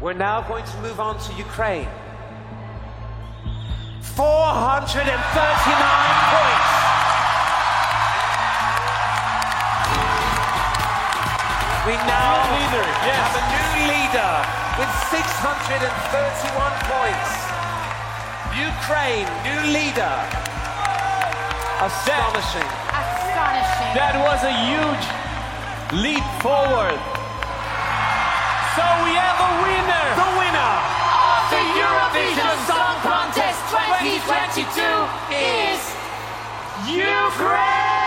We're now going to move on to Ukraine. 439 points. We now leader, yes. have a new leader with 631 points. Ukraine, new leader. Astonishing. Astonishing. That was a huge leap forward. So we have a winner. The winner of the Eurovision Song Contest 2022 is Ukraine!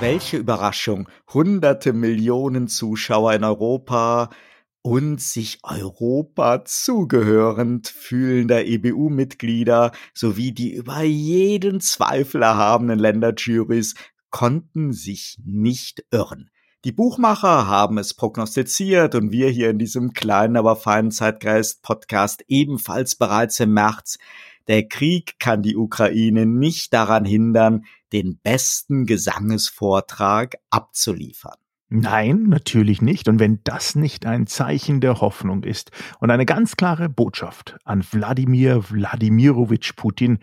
Welche Überraschung. Hunderte Millionen Zuschauer in Europa und sich Europa zugehörend fühlender EBU-Mitglieder sowie die über jeden Zweifel erhabenen Länderjurys konnten sich nicht irren. Die Buchmacher haben es prognostiziert und wir hier in diesem kleinen, aber feinen Zeitgeist-Podcast ebenfalls bereits im März. Der Krieg kann die Ukraine nicht daran hindern, den besten Gesangesvortrag abzuliefern. Nein, natürlich nicht. Und wenn das nicht ein Zeichen der Hoffnung ist und eine ganz klare Botschaft an Wladimir Wladimirowitsch Putin,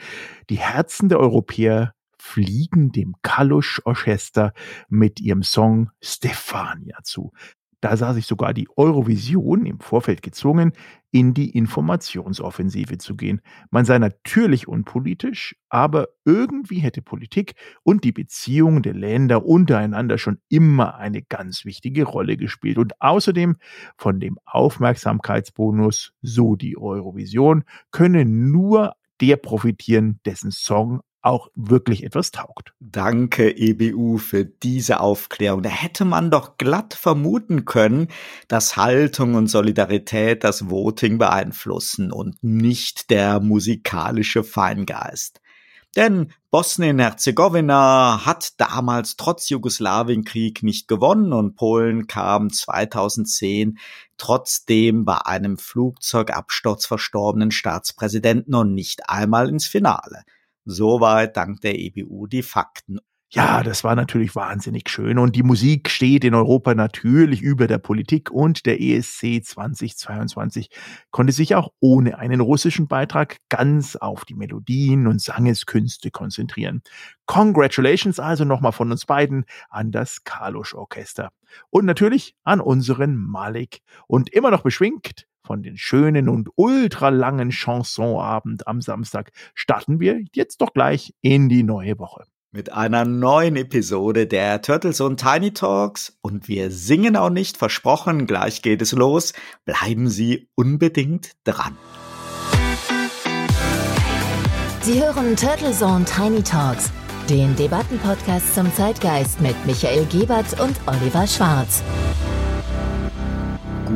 die Herzen der Europäer fliegen dem Kalusch Orchester mit ihrem Song Stefania zu. Da sah sich sogar die Eurovision im Vorfeld gezwungen, in die Informationsoffensive zu gehen. Man sei natürlich unpolitisch, aber irgendwie hätte Politik und die Beziehungen der Länder untereinander schon immer eine ganz wichtige Rolle gespielt. Und außerdem von dem Aufmerksamkeitsbonus, so die Eurovision, könne nur der profitieren, dessen Song auch wirklich etwas taugt. Danke, EBU, für diese Aufklärung. Da hätte man doch glatt vermuten können, dass Haltung und Solidarität das Voting beeinflussen und nicht der musikalische Feingeist. Denn Bosnien-Herzegowina hat damals trotz Jugoslawienkrieg nicht gewonnen und Polen kam 2010 trotzdem bei einem Flugzeugabsturz verstorbenen Staatspräsidenten und nicht einmal ins Finale. Soweit dank der EBU die Fakten. Ja, das war natürlich wahnsinnig schön. Und die Musik steht in Europa natürlich über der Politik und der ESC 2022 konnte sich auch ohne einen russischen Beitrag ganz auf die Melodien und Sangeskünste konzentrieren. Congratulations also nochmal von uns beiden an das Kalusch Orchester. Und natürlich an unseren Malik. Und immer noch beschwingt von den schönen und ultralangen Chansonabend am Samstag starten wir jetzt doch gleich in die neue Woche. Mit einer neuen Episode der Turtles und Tiny Talks und wir singen auch nicht, versprochen, gleich geht es los. Bleiben Sie unbedingt dran. Sie hören Turtle Zone Tiny Talks, den Debattenpodcast zum Zeitgeist mit Michael Gebert und Oliver Schwarz.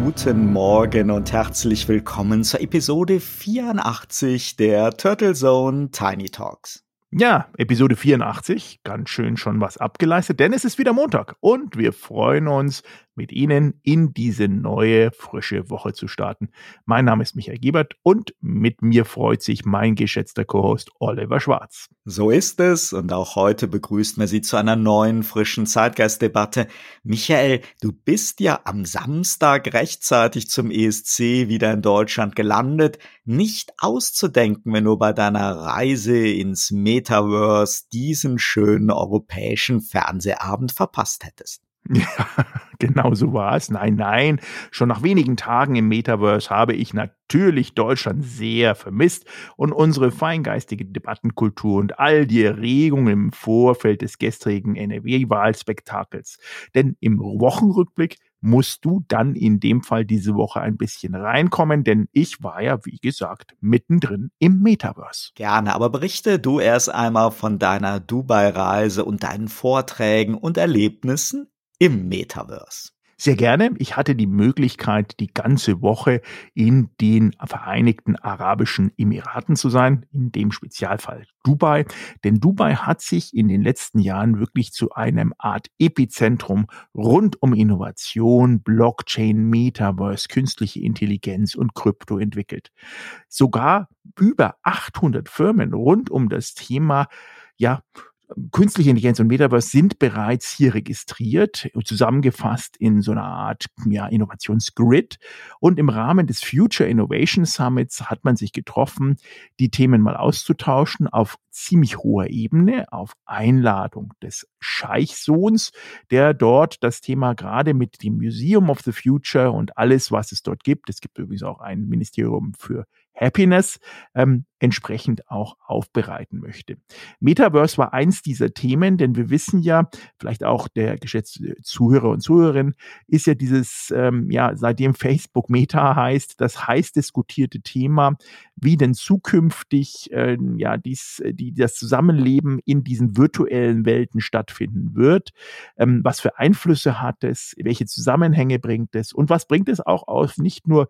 Guten Morgen und herzlich willkommen zur Episode 84 der Turtle Zone Tiny Talks. Ja, Episode 84, ganz schön schon was abgeleistet, denn es ist wieder Montag und wir freuen uns, mit Ihnen in diese neue, frische Woche zu starten. Mein Name ist Michael Gebert und mit mir freut sich mein geschätzter Co-Host Oliver Schwarz. So ist es und auch heute begrüßt man Sie zu einer neuen, frischen Zeitgeistdebatte. Michael, du bist ja am Samstag rechtzeitig zum ESC wieder in Deutschland gelandet. Nicht auszudenken, wenn du bei deiner Reise ins Metaverse diesen schönen europäischen Fernsehabend verpasst hättest. Ja, genau so war es. Nein, nein. Schon nach wenigen Tagen im Metaverse habe ich natürlich Deutschland sehr vermisst und unsere feingeistige Debattenkultur und all die Erregungen im Vorfeld des gestrigen NRW-Wahlspektakels. Denn im Wochenrückblick musst du dann in dem Fall diese Woche ein bisschen reinkommen, denn ich war ja, wie gesagt, mittendrin im Metaverse. Gerne, aber berichte du erst einmal von deiner Dubai-Reise und deinen Vorträgen und Erlebnissen im Metaverse. Sehr gerne. Ich hatte die Möglichkeit, die ganze Woche in den Vereinigten Arabischen Emiraten zu sein, in dem Spezialfall Dubai. Denn Dubai hat sich in den letzten Jahren wirklich zu einem Art Epizentrum rund um Innovation, Blockchain, Metaverse, künstliche Intelligenz und Krypto entwickelt. Sogar über 800 Firmen rund um das Thema ja, Künstliche Intelligenz und Metaverse sind bereits hier registriert, zusammengefasst in so einer Art ja, Innovationsgrid. Und im Rahmen des Future Innovation Summits hat man sich getroffen, die Themen mal auszutauschen auf ziemlich hoher Ebene, auf Einladung des Scheichsohns, der dort das Thema gerade mit dem Museum of the Future und alles, was es dort gibt, es gibt übrigens auch ein Ministerium für Happiness ähm, entsprechend auch aufbereiten möchte. Metaverse war eins dieser Themen, denn wir wissen ja, vielleicht auch der geschätzte Zuhörer und Zuhörerin, ist ja dieses, ähm, ja, seitdem Facebook Meta heißt, das heiß diskutierte Thema, wie denn zukünftig äh, ja dies, die, das Zusammenleben in diesen virtuellen Welten stattfinden wird. Ähm, was für Einflüsse hat es, welche Zusammenhänge bringt es und was bringt es auch auf nicht nur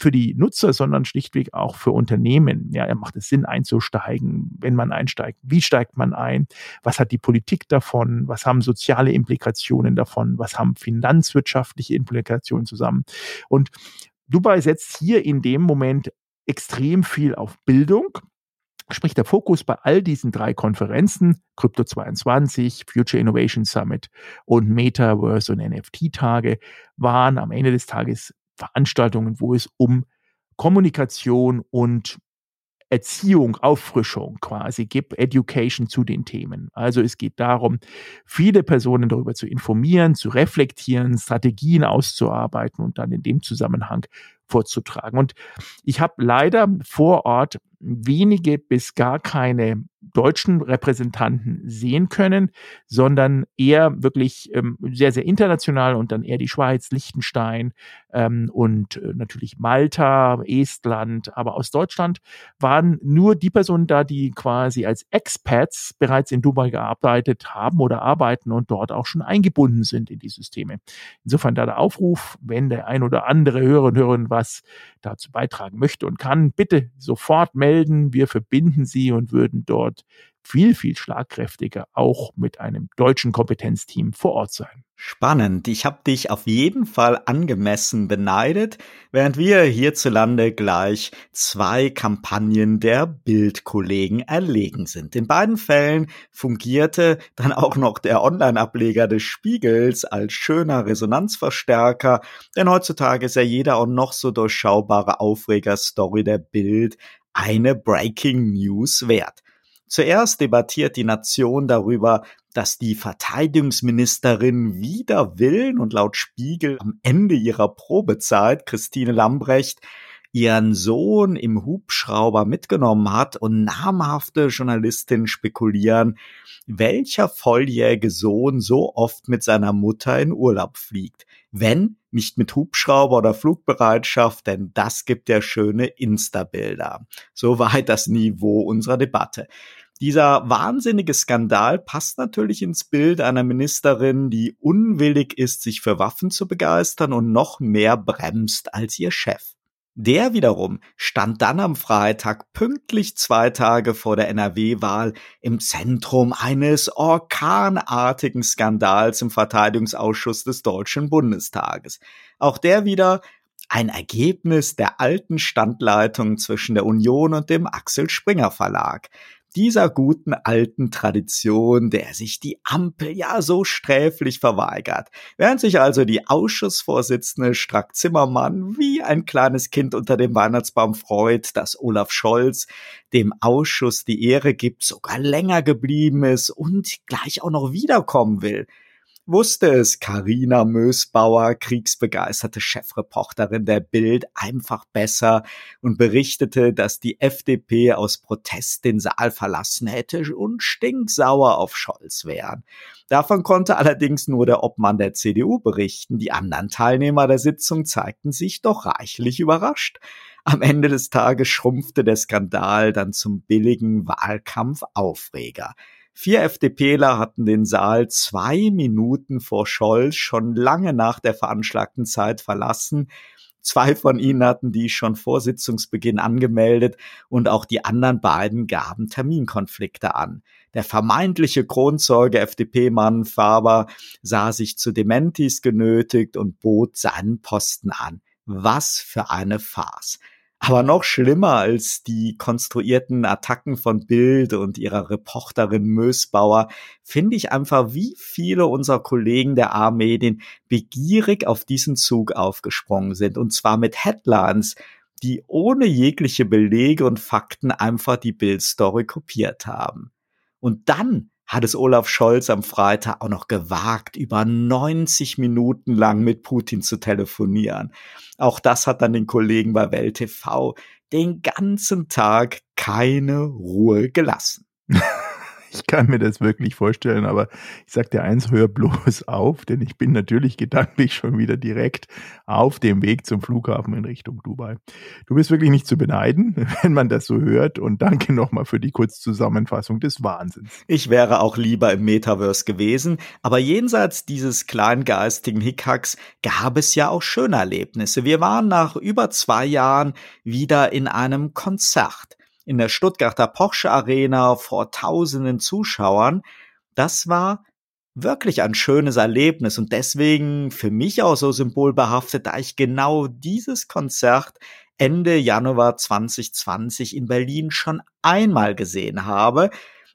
für die Nutzer, sondern schlichtweg auch für Unternehmen. Ja, macht es Sinn einzusteigen, wenn man einsteigt? Wie steigt man ein? Was hat die Politik davon? Was haben soziale Implikationen davon? Was haben finanzwirtschaftliche Implikationen zusammen? Und Dubai setzt hier in dem Moment extrem viel auf Bildung. Sprich, der Fokus bei all diesen drei Konferenzen, Crypto 22, Future Innovation Summit und Metaverse und NFT-Tage, waren am Ende des Tages Veranstaltungen, wo es um Kommunikation und Erziehung, Auffrischung quasi gibt, Education zu den Themen. Also es geht darum, viele Personen darüber zu informieren, zu reflektieren, Strategien auszuarbeiten und dann in dem Zusammenhang vorzutragen. Und ich habe leider vor Ort wenige bis gar keine deutschen Repräsentanten sehen können, sondern eher wirklich ähm, sehr, sehr international und dann eher die Schweiz, Liechtenstein ähm, und äh, natürlich Malta, Estland. Aber aus Deutschland waren nur die Personen da, die quasi als Expats bereits in Dubai gearbeitet haben oder arbeiten und dort auch schon eingebunden sind in die Systeme. Insofern da der Aufruf, wenn der ein oder andere Hörer und Hörerin was dazu beitragen möchte und kann, bitte sofort melden. Wir verbinden Sie und würden dort viel, viel schlagkräftiger auch mit einem deutschen Kompetenzteam vor Ort sein. Spannend. Ich habe dich auf jeden Fall angemessen beneidet, während wir hierzulande gleich zwei Kampagnen der Bildkollegen erlegen sind. In beiden Fällen fungierte dann auch noch der Online-Ableger des Spiegels als schöner Resonanzverstärker, denn heutzutage ist ja jeder auch noch so durchschaubare Aufreger-Story der Bild eine Breaking News wert. Zuerst debattiert die Nation darüber, dass die Verteidigungsministerin wider Willen und laut Spiegel am Ende ihrer Probezeit, Christine Lambrecht, ihren Sohn im Hubschrauber mitgenommen hat und namhafte Journalistinnen spekulieren, welcher volljährige Sohn so oft mit seiner Mutter in Urlaub fliegt. Wenn nicht mit Hubschrauber oder Flugbereitschaft, denn das gibt ja schöne Insta-Bilder. Soweit das Niveau unserer Debatte. Dieser wahnsinnige Skandal passt natürlich ins Bild einer Ministerin, die unwillig ist, sich für Waffen zu begeistern und noch mehr bremst als ihr Chef. Der wiederum stand dann am Freitag pünktlich zwei Tage vor der NRW-Wahl im Zentrum eines orkanartigen Skandals im Verteidigungsausschuss des Deutschen Bundestages. Auch der wieder ein Ergebnis der alten Standleitung zwischen der Union und dem Axel Springer Verlag dieser guten alten Tradition, der sich die Ampel ja so sträflich verweigert. Während sich also die Ausschussvorsitzende Strack-Zimmermann wie ein kleines Kind unter dem Weihnachtsbaum freut, dass Olaf Scholz dem Ausschuss die Ehre gibt, sogar länger geblieben ist und gleich auch noch wiederkommen will wusste es Karina Mösbauer, kriegsbegeisterte Chefreporterin der Bild, einfach besser und berichtete, dass die FDP aus Protest den Saal verlassen hätte und stinksauer auf Scholz wären. Davon konnte allerdings nur der Obmann der CDU berichten. Die anderen Teilnehmer der Sitzung zeigten sich doch reichlich überrascht. Am Ende des Tages schrumpfte der Skandal dann zum billigen Wahlkampfaufreger. Vier FDPler hatten den Saal zwei Minuten vor Scholz schon lange nach der veranschlagten Zeit verlassen. Zwei von ihnen hatten die schon vor Sitzungsbeginn angemeldet und auch die anderen beiden gaben Terminkonflikte an. Der vermeintliche Kronzeuge FDP-Mann Faber sah sich zu Dementis genötigt und bot seinen Posten an. Was für eine Farce. Aber noch schlimmer als die konstruierten Attacken von Bild und ihrer Reporterin Mösbauer finde ich einfach, wie viele unserer Kollegen der A-Medien begierig auf diesen Zug aufgesprungen sind. Und zwar mit Headlines, die ohne jegliche Belege und Fakten einfach die Bildstory kopiert haben. Und dann hat es Olaf Scholz am Freitag auch noch gewagt, über 90 Minuten lang mit Putin zu telefonieren. Auch das hat dann den Kollegen bei Welt TV den ganzen Tag keine Ruhe gelassen. Ich kann mir das wirklich vorstellen, aber ich sag dir eins, hör bloß auf, denn ich bin natürlich gedanklich schon wieder direkt auf dem Weg zum Flughafen in Richtung Dubai. Du bist wirklich nicht zu beneiden, wenn man das so hört und danke nochmal für die Kurzzusammenfassung des Wahnsinns. Ich wäre auch lieber im Metaverse gewesen, aber jenseits dieses kleingeistigen Hickhacks gab es ja auch schöne Erlebnisse. Wir waren nach über zwei Jahren wieder in einem Konzert in der Stuttgarter Porsche Arena vor tausenden Zuschauern. Das war wirklich ein schönes Erlebnis und deswegen für mich auch so symbolbehaftet, da ich genau dieses Konzert Ende Januar 2020 in Berlin schon einmal gesehen habe,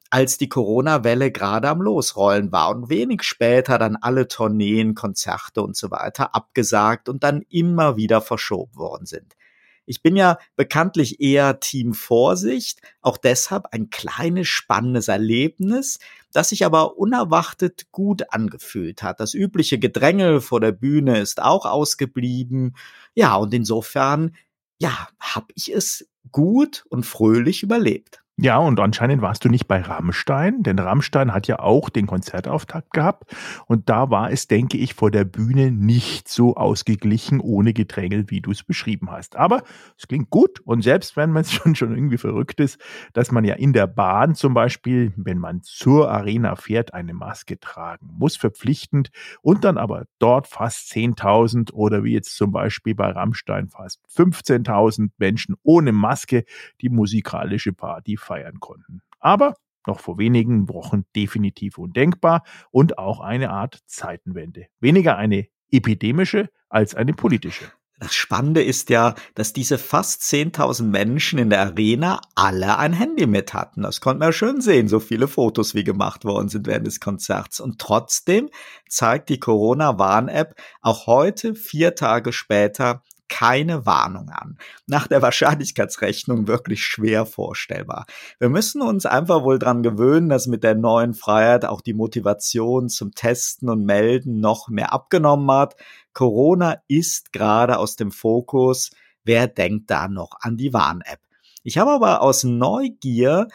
als die Corona-Welle gerade am Losrollen war und wenig später dann alle Tourneen, Konzerte und so weiter abgesagt und dann immer wieder verschoben worden sind. Ich bin ja bekanntlich eher Team Vorsicht, auch deshalb ein kleines spannendes Erlebnis, das sich aber unerwartet gut angefühlt hat. Das übliche Gedränge vor der Bühne ist auch ausgeblieben. Ja, und insofern, ja, habe ich es gut und fröhlich überlebt. Ja, und anscheinend warst du nicht bei Rammstein, denn Rammstein hat ja auch den Konzertauftakt gehabt. Und da war es, denke ich, vor der Bühne nicht so ausgeglichen ohne Gedrängel, wie du es beschrieben hast. Aber es klingt gut. Und selbst wenn man es schon, schon irgendwie verrückt ist, dass man ja in der Bahn zum Beispiel, wenn man zur Arena fährt, eine Maske tragen muss, verpflichtend und dann aber dort fast 10.000 oder wie jetzt zum Beispiel bei Rammstein fast 15.000 Menschen ohne Maske die musikalische Party feiern konnten. Aber noch vor wenigen Wochen definitiv undenkbar und auch eine Art Zeitenwende. Weniger eine epidemische als eine politische. Das Spannende ist ja, dass diese fast 10.000 Menschen in der Arena alle ein Handy mit hatten. Das konnte man schön sehen, so viele Fotos wie gemacht worden sind während des Konzerts. Und trotzdem zeigt die Corona-Warn-App auch heute, vier Tage später, keine Warnung an. Nach der Wahrscheinlichkeitsrechnung wirklich schwer vorstellbar. Wir müssen uns einfach wohl dran gewöhnen, dass mit der neuen Freiheit auch die Motivation zum Testen und Melden noch mehr abgenommen hat. Corona ist gerade aus dem Fokus. Wer denkt da noch an die Warn-App? Ich habe aber aus Neugier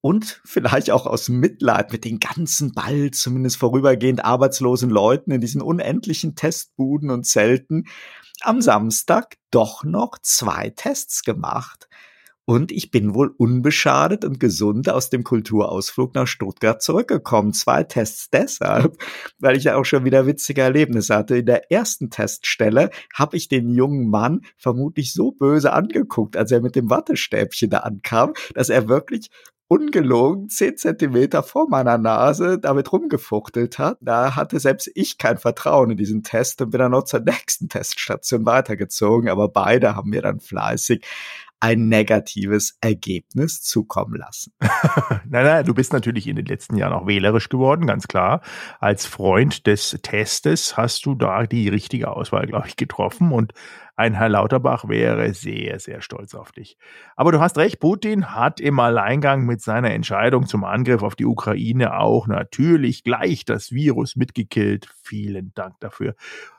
und vielleicht auch aus Mitleid mit den ganzen bald zumindest vorübergehend arbeitslosen Leuten in diesen unendlichen Testbuden und Zelten am Samstag doch noch zwei Tests gemacht. Und ich bin wohl unbeschadet und gesund aus dem Kulturausflug nach Stuttgart zurückgekommen. Zwei Tests deshalb, weil ich ja auch schon wieder witzige Erlebnisse hatte. In der ersten Teststelle habe ich den jungen Mann vermutlich so böse angeguckt, als er mit dem Wattestäbchen da ankam, dass er wirklich ungelogen zehn Zentimeter vor meiner Nase damit rumgefuchtelt hat. Da hatte selbst ich kein Vertrauen in diesen Test und bin dann noch zur nächsten Teststation weitergezogen. Aber beide haben mir dann fleißig ein negatives Ergebnis zukommen lassen. nein, nein, du bist natürlich in den letzten Jahren auch wählerisch geworden, ganz klar. Als Freund des Testes hast du da die richtige Auswahl, glaube ich, getroffen und ein Herr Lauterbach wäre sehr, sehr stolz auf dich. Aber du hast recht, Putin hat im Alleingang mit seiner Entscheidung zum Angriff auf die Ukraine auch natürlich gleich das Virus mitgekillt. Vielen Dank dafür.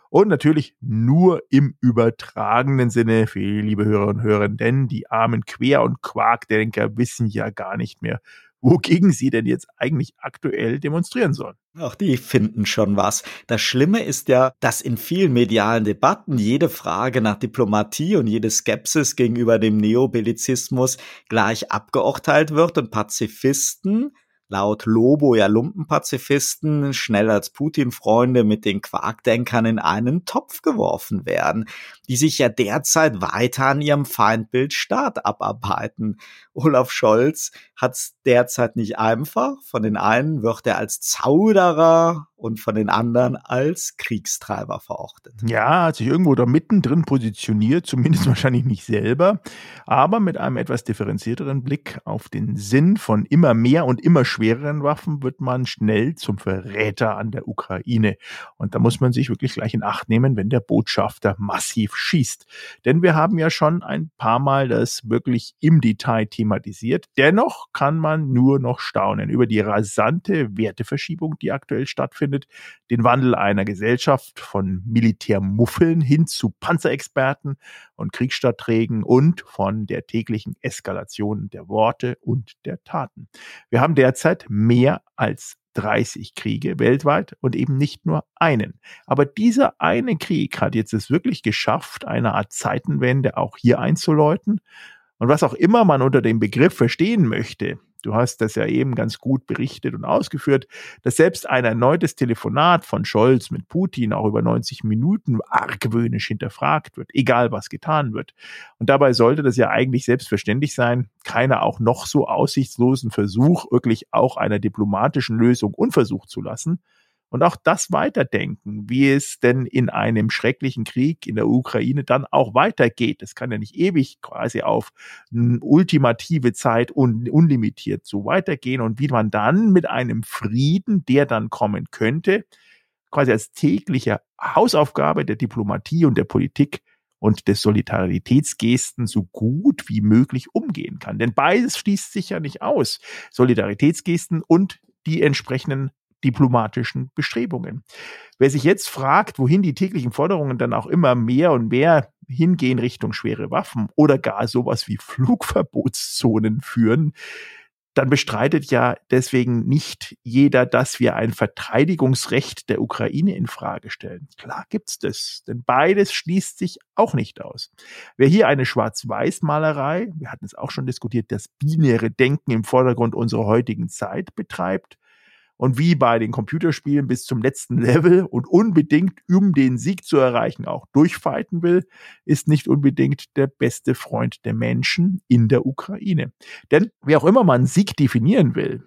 Und natürlich nur im übertragenen Sinne für liebe Hörer und Hörer, denn die armen Quer- und Quarkdenker wissen ja gar nicht mehr, wogegen sie denn jetzt eigentlich aktuell demonstrieren sollen. Auch die finden schon was. Das Schlimme ist ja, dass in vielen medialen Debatten jede Frage nach Diplomatie und jede Skepsis gegenüber dem Neobellizismus gleich abgeurteilt wird und Pazifisten laut Lobo ja Lumpenpazifisten schnell als Putin-Freunde mit den Quarkdenkern in einen Topf geworfen werden, die sich ja derzeit weiter an ihrem Feindbild Staat abarbeiten. Olaf Scholz hat's derzeit nicht einfach. Von den einen wird er als Zauderer und von den anderen als Kriegstreiber verortet. Ja, hat sich irgendwo da mittendrin positioniert, zumindest wahrscheinlich nicht selber, aber mit einem etwas differenzierteren Blick auf den Sinn von immer mehr und immer schwereren Waffen wird man schnell zum Verräter an der Ukraine. Und da muss man sich wirklich gleich in Acht nehmen, wenn der Botschafter massiv schießt. Denn wir haben ja schon ein paar Mal das wirklich im Detail thematisiert. Dennoch kann man nur noch staunen über die rasante Werteverschiebung, die aktuell stattfindet stattfindet, den Wandel einer Gesellschaft von Militärmuffeln hin zu Panzerexperten und Kriegsstadtträgen und von der täglichen Eskalation der Worte und der Taten. Wir haben derzeit mehr als 30 Kriege weltweit und eben nicht nur einen. Aber dieser eine Krieg hat jetzt es wirklich geschafft, eine Art Zeitenwende auch hier einzuläuten. Und was auch immer man unter dem Begriff verstehen möchte, Du hast das ja eben ganz gut berichtet und ausgeführt, dass selbst ein erneutes Telefonat von Scholz mit Putin auch über 90 Minuten argwöhnisch hinterfragt wird, egal was getan wird. Und dabei sollte das ja eigentlich selbstverständlich sein, keiner auch noch so aussichtslosen Versuch wirklich auch einer diplomatischen Lösung unversucht zu lassen und auch das weiterdenken, wie es denn in einem schrecklichen Krieg in der Ukraine dann auch weitergeht. Es kann ja nicht ewig quasi auf ultimative Zeit und unlimitiert so weitergehen und wie man dann mit einem Frieden, der dann kommen könnte, quasi als tägliche Hausaufgabe der Diplomatie und der Politik und des Solidaritätsgesten so gut wie möglich umgehen kann. Denn beides schließt sich ja nicht aus. Solidaritätsgesten und die entsprechenden diplomatischen Bestrebungen. Wer sich jetzt fragt, wohin die täglichen Forderungen dann auch immer mehr und mehr hingehen Richtung schwere Waffen oder gar sowas wie Flugverbotszonen führen, dann bestreitet ja deswegen nicht jeder, dass wir ein Verteidigungsrecht der Ukraine in Frage stellen. Klar gibt's das, denn beides schließt sich auch nicht aus. Wer hier eine Schwarz-Weiß-Malerei, wir hatten es auch schon diskutiert, das binäre Denken im Vordergrund unserer heutigen Zeit betreibt, und wie bei den Computerspielen bis zum letzten Level und unbedingt, um den Sieg zu erreichen, auch durchfighten will, ist nicht unbedingt der beste Freund der Menschen in der Ukraine. Denn wie auch immer man Sieg definieren will,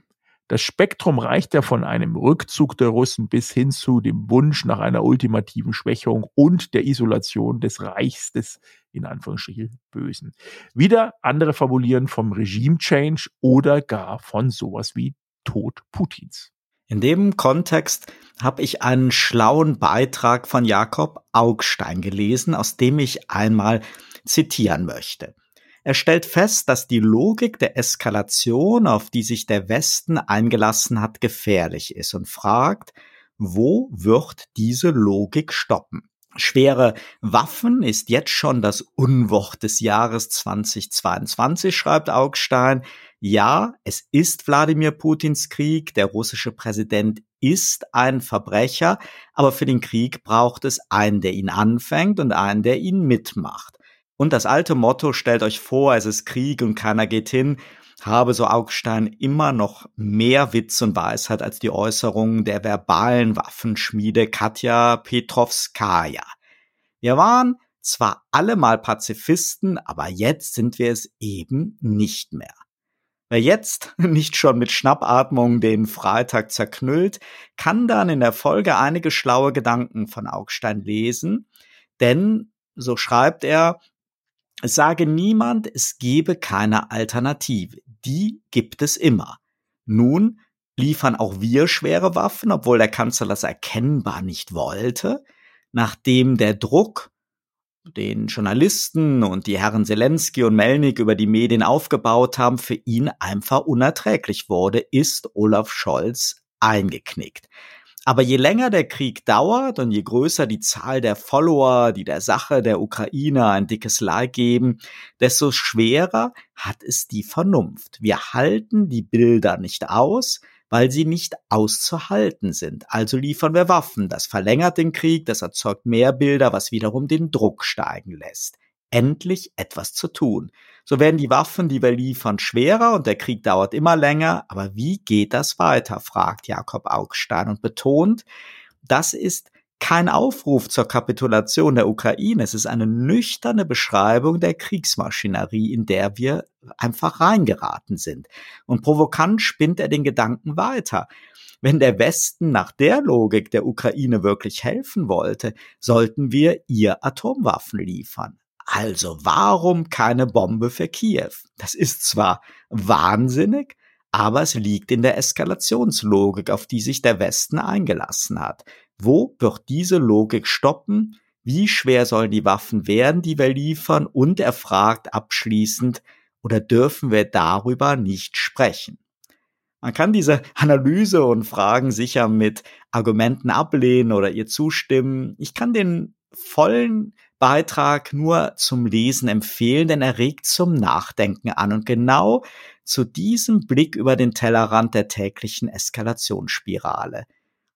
das Spektrum reicht ja von einem Rückzug der Russen bis hin zu dem Wunsch nach einer ultimativen Schwächung und der Isolation des Reichs des in Anführungsstrichen Bösen. Wieder andere formulieren vom Regime Change oder gar von sowas wie Tod Putins. In dem Kontext habe ich einen schlauen Beitrag von Jakob Augstein gelesen, aus dem ich einmal zitieren möchte. Er stellt fest, dass die Logik der Eskalation, auf die sich der Westen eingelassen hat, gefährlich ist und fragt, wo wird diese Logik stoppen? Schwere Waffen ist jetzt schon das Unwort des Jahres 2022, schreibt Augstein. Ja, es ist Wladimir Putins Krieg. Der russische Präsident ist ein Verbrecher. Aber für den Krieg braucht es einen, der ihn anfängt und einen, der ihn mitmacht. Und das alte Motto, stellt euch vor, es ist Krieg und keiner geht hin, habe so Augstein immer noch mehr Witz und Weisheit als die Äußerungen der verbalen Waffenschmiede Katja Petrovskaya. Wir waren zwar alle mal Pazifisten, aber jetzt sind wir es eben nicht mehr. Wer jetzt nicht schon mit Schnappatmung den Freitag zerknüllt, kann dann in der Folge einige schlaue Gedanken von Augstein lesen, denn, so schreibt er, es sage niemand, es gebe keine Alternative die gibt es immer. Nun liefern auch wir schwere Waffen, obwohl der Kanzler das erkennbar nicht wollte, nachdem der Druck, den Journalisten und die Herren Zelensky und Melnik über die Medien aufgebaut haben, für ihn einfach unerträglich wurde, ist Olaf Scholz eingeknickt. Aber je länger der Krieg dauert und je größer die Zahl der Follower, die der Sache der Ukraine ein dickes Like geben, desto schwerer hat es die Vernunft. Wir halten die Bilder nicht aus, weil sie nicht auszuhalten sind. Also liefern wir Waffen. Das verlängert den Krieg, das erzeugt mehr Bilder, was wiederum den Druck steigen lässt. Endlich etwas zu tun. So werden die Waffen, die wir liefern, schwerer und der Krieg dauert immer länger. Aber wie geht das weiter? fragt Jakob Augstein und betont, das ist kein Aufruf zur Kapitulation der Ukraine. Es ist eine nüchterne Beschreibung der Kriegsmaschinerie, in der wir einfach reingeraten sind. Und provokant spinnt er den Gedanken weiter. Wenn der Westen nach der Logik der Ukraine wirklich helfen wollte, sollten wir ihr Atomwaffen liefern. Also warum keine Bombe für Kiew? Das ist zwar wahnsinnig, aber es liegt in der Eskalationslogik, auf die sich der Westen eingelassen hat. Wo wird diese Logik stoppen? Wie schwer sollen die Waffen werden, die wir liefern? Und er fragt abschließend, oder dürfen wir darüber nicht sprechen? Man kann diese Analyse und Fragen sicher mit Argumenten ablehnen oder ihr zustimmen. Ich kann den vollen Beitrag nur zum Lesen empfehlen, denn er regt zum Nachdenken an. Und genau zu diesem Blick über den Tellerrand der täglichen Eskalationsspirale,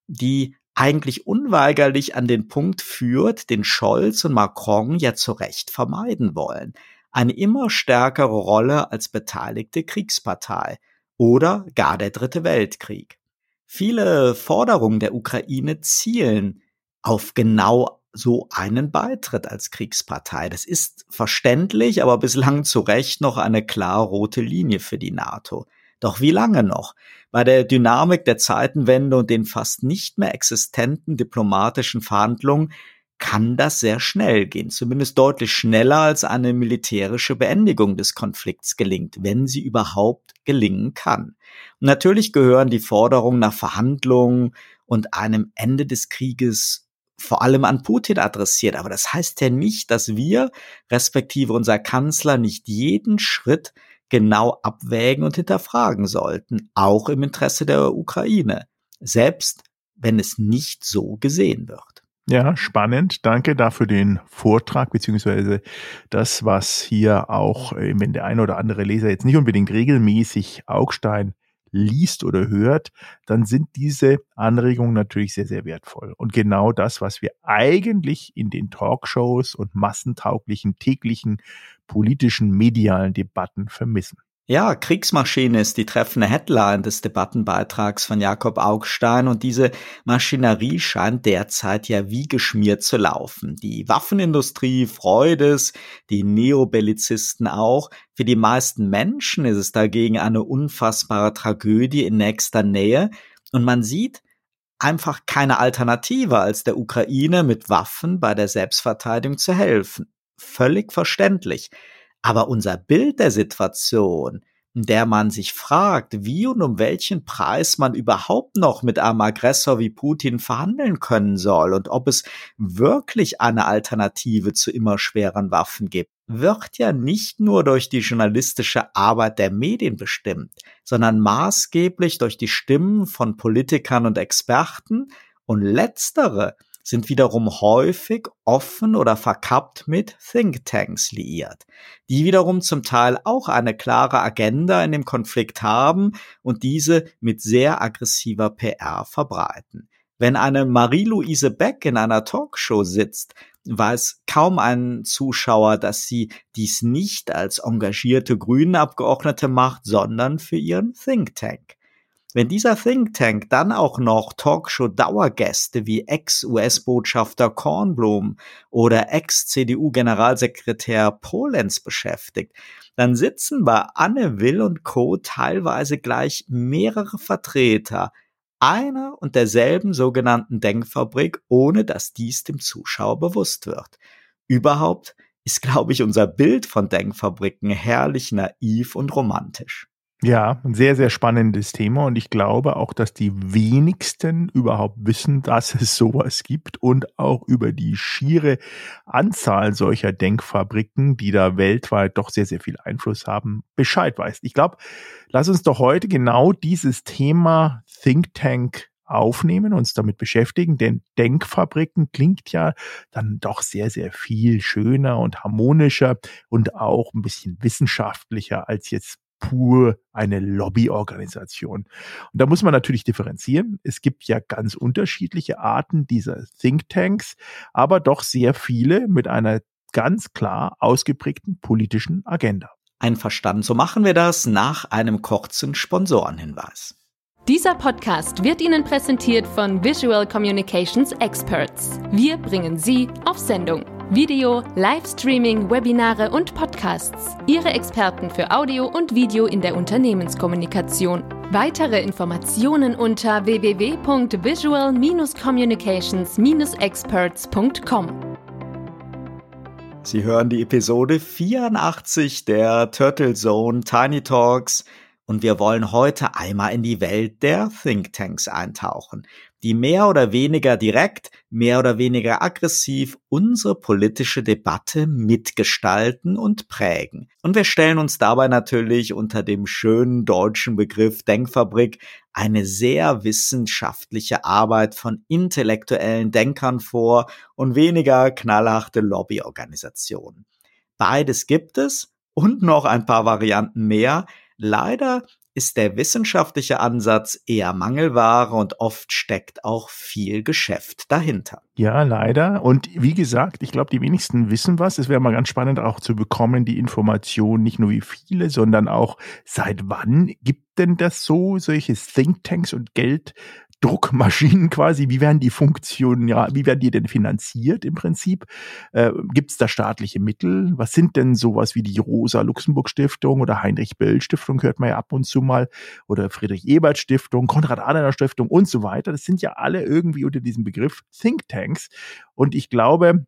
die eigentlich unweigerlich an den Punkt führt, den Scholz und Macron ja zu Recht vermeiden wollen. Eine immer stärkere Rolle als beteiligte Kriegspartei oder gar der Dritte Weltkrieg. Viele Forderungen der Ukraine zielen auf genau so einen Beitritt als Kriegspartei. Das ist verständlich, aber bislang zu Recht noch eine klar rote Linie für die NATO. Doch wie lange noch? Bei der Dynamik der Zeitenwende und den fast nicht mehr existenten diplomatischen Verhandlungen kann das sehr schnell gehen, zumindest deutlich schneller als eine militärische Beendigung des Konflikts gelingt, wenn sie überhaupt gelingen kann. Und natürlich gehören die Forderungen nach Verhandlungen und einem Ende des Krieges vor allem an Putin adressiert. Aber das heißt ja nicht, dass wir, respektive unser Kanzler, nicht jeden Schritt genau abwägen und hinterfragen sollten, auch im Interesse der Ukraine, selbst wenn es nicht so gesehen wird. Ja, spannend. Danke dafür den Vortrag, beziehungsweise das, was hier auch, äh, wenn der ein oder andere Leser jetzt nicht unbedingt regelmäßig Augstein liest oder hört, dann sind diese Anregungen natürlich sehr, sehr wertvoll. Und genau das, was wir eigentlich in den Talkshows und massentauglichen täglichen politischen medialen Debatten vermissen. Ja, Kriegsmaschine ist die treffende Headline des Debattenbeitrags von Jakob Augstein und diese Maschinerie scheint derzeit ja wie geschmiert zu laufen. Die Waffenindustrie freut es, die Neobellizisten auch. Für die meisten Menschen ist es dagegen eine unfassbare Tragödie in nächster Nähe und man sieht, einfach keine Alternative, als der Ukraine mit Waffen bei der Selbstverteidigung zu helfen. Völlig verständlich. Aber unser Bild der Situation, in der man sich fragt, wie und um welchen Preis man überhaupt noch mit einem Aggressor wie Putin verhandeln können soll und ob es wirklich eine Alternative zu immer schweren Waffen gibt, wird ja nicht nur durch die journalistische Arbeit der Medien bestimmt, sondern maßgeblich durch die Stimmen von Politikern und Experten. Und letztere sind wiederum häufig offen oder verkappt mit Thinktanks liiert, die wiederum zum Teil auch eine klare Agenda in dem Konflikt haben und diese mit sehr aggressiver PR verbreiten. Wenn eine Marie-Louise Beck in einer Talkshow sitzt, weiß kaum ein Zuschauer, dass sie dies nicht als engagierte Grünen-Abgeordnete macht, sondern für ihren Think Tank. Wenn dieser Think Tank dann auch noch Talkshow-Dauergäste wie Ex-US-Botschafter Kornblum oder Ex-CDU-Generalsekretär Polenz beschäftigt, dann sitzen bei Anne Will und Co. teilweise gleich mehrere Vertreter einer und derselben sogenannten Denkfabrik, ohne dass dies dem Zuschauer bewusst wird. Überhaupt ist, glaube ich, unser Bild von Denkfabriken herrlich naiv und romantisch. Ja, ein sehr, sehr spannendes Thema und ich glaube auch, dass die wenigsten überhaupt wissen, dass es sowas gibt und auch über die schiere Anzahl solcher Denkfabriken, die da weltweit doch sehr, sehr viel Einfluss haben, Bescheid weiß. Ich glaube, lass uns doch heute genau dieses Thema Think Tank aufnehmen, uns damit beschäftigen, denn Denkfabriken klingt ja dann doch sehr, sehr viel schöner und harmonischer und auch ein bisschen wissenschaftlicher als jetzt pur eine Lobbyorganisation. Und da muss man natürlich differenzieren. Es gibt ja ganz unterschiedliche Arten dieser Thinktanks, aber doch sehr viele mit einer ganz klar ausgeprägten politischen Agenda. Einverstanden, so machen wir das nach einem kurzen Sponsorenhinweis. Dieser Podcast wird Ihnen präsentiert von Visual Communications Experts. Wir bringen Sie auf Sendung. Video, Livestreaming, Webinare und Podcasts. Ihre Experten für Audio und Video in der Unternehmenskommunikation. Weitere Informationen unter www.visual-communications-experts.com. Sie hören die Episode 84 der Turtle Zone Tiny Talks und wir wollen heute einmal in die Welt der Thinktanks eintauchen, die mehr oder weniger direkt, mehr oder weniger aggressiv unsere politische Debatte mitgestalten und prägen. Und wir stellen uns dabei natürlich unter dem schönen deutschen Begriff Denkfabrik eine sehr wissenschaftliche Arbeit von intellektuellen Denkern vor und weniger knallharte Lobbyorganisationen. Beides gibt es und noch ein paar Varianten mehr, Leider ist der wissenschaftliche Ansatz eher Mangelware und oft steckt auch viel Geschäft dahinter. Ja, leider. Und wie gesagt, ich glaube, die wenigsten wissen was. Es wäre mal ganz spannend auch zu bekommen, die Information, nicht nur wie viele, sondern auch seit wann gibt denn das so, solche Thinktanks und Geld Druckmaschinen quasi, wie werden die Funktionen, ja, wie werden die denn finanziert im Prinzip? Äh, Gibt es da staatliche Mittel? Was sind denn sowas wie die Rosa-Luxemburg-Stiftung oder Heinrich-Böll-Stiftung, hört man ja ab und zu mal, oder Friedrich-Ebert-Stiftung, Konrad-Adenauer-Stiftung und so weiter. Das sind ja alle irgendwie unter diesem Begriff Thinktanks. Und ich glaube,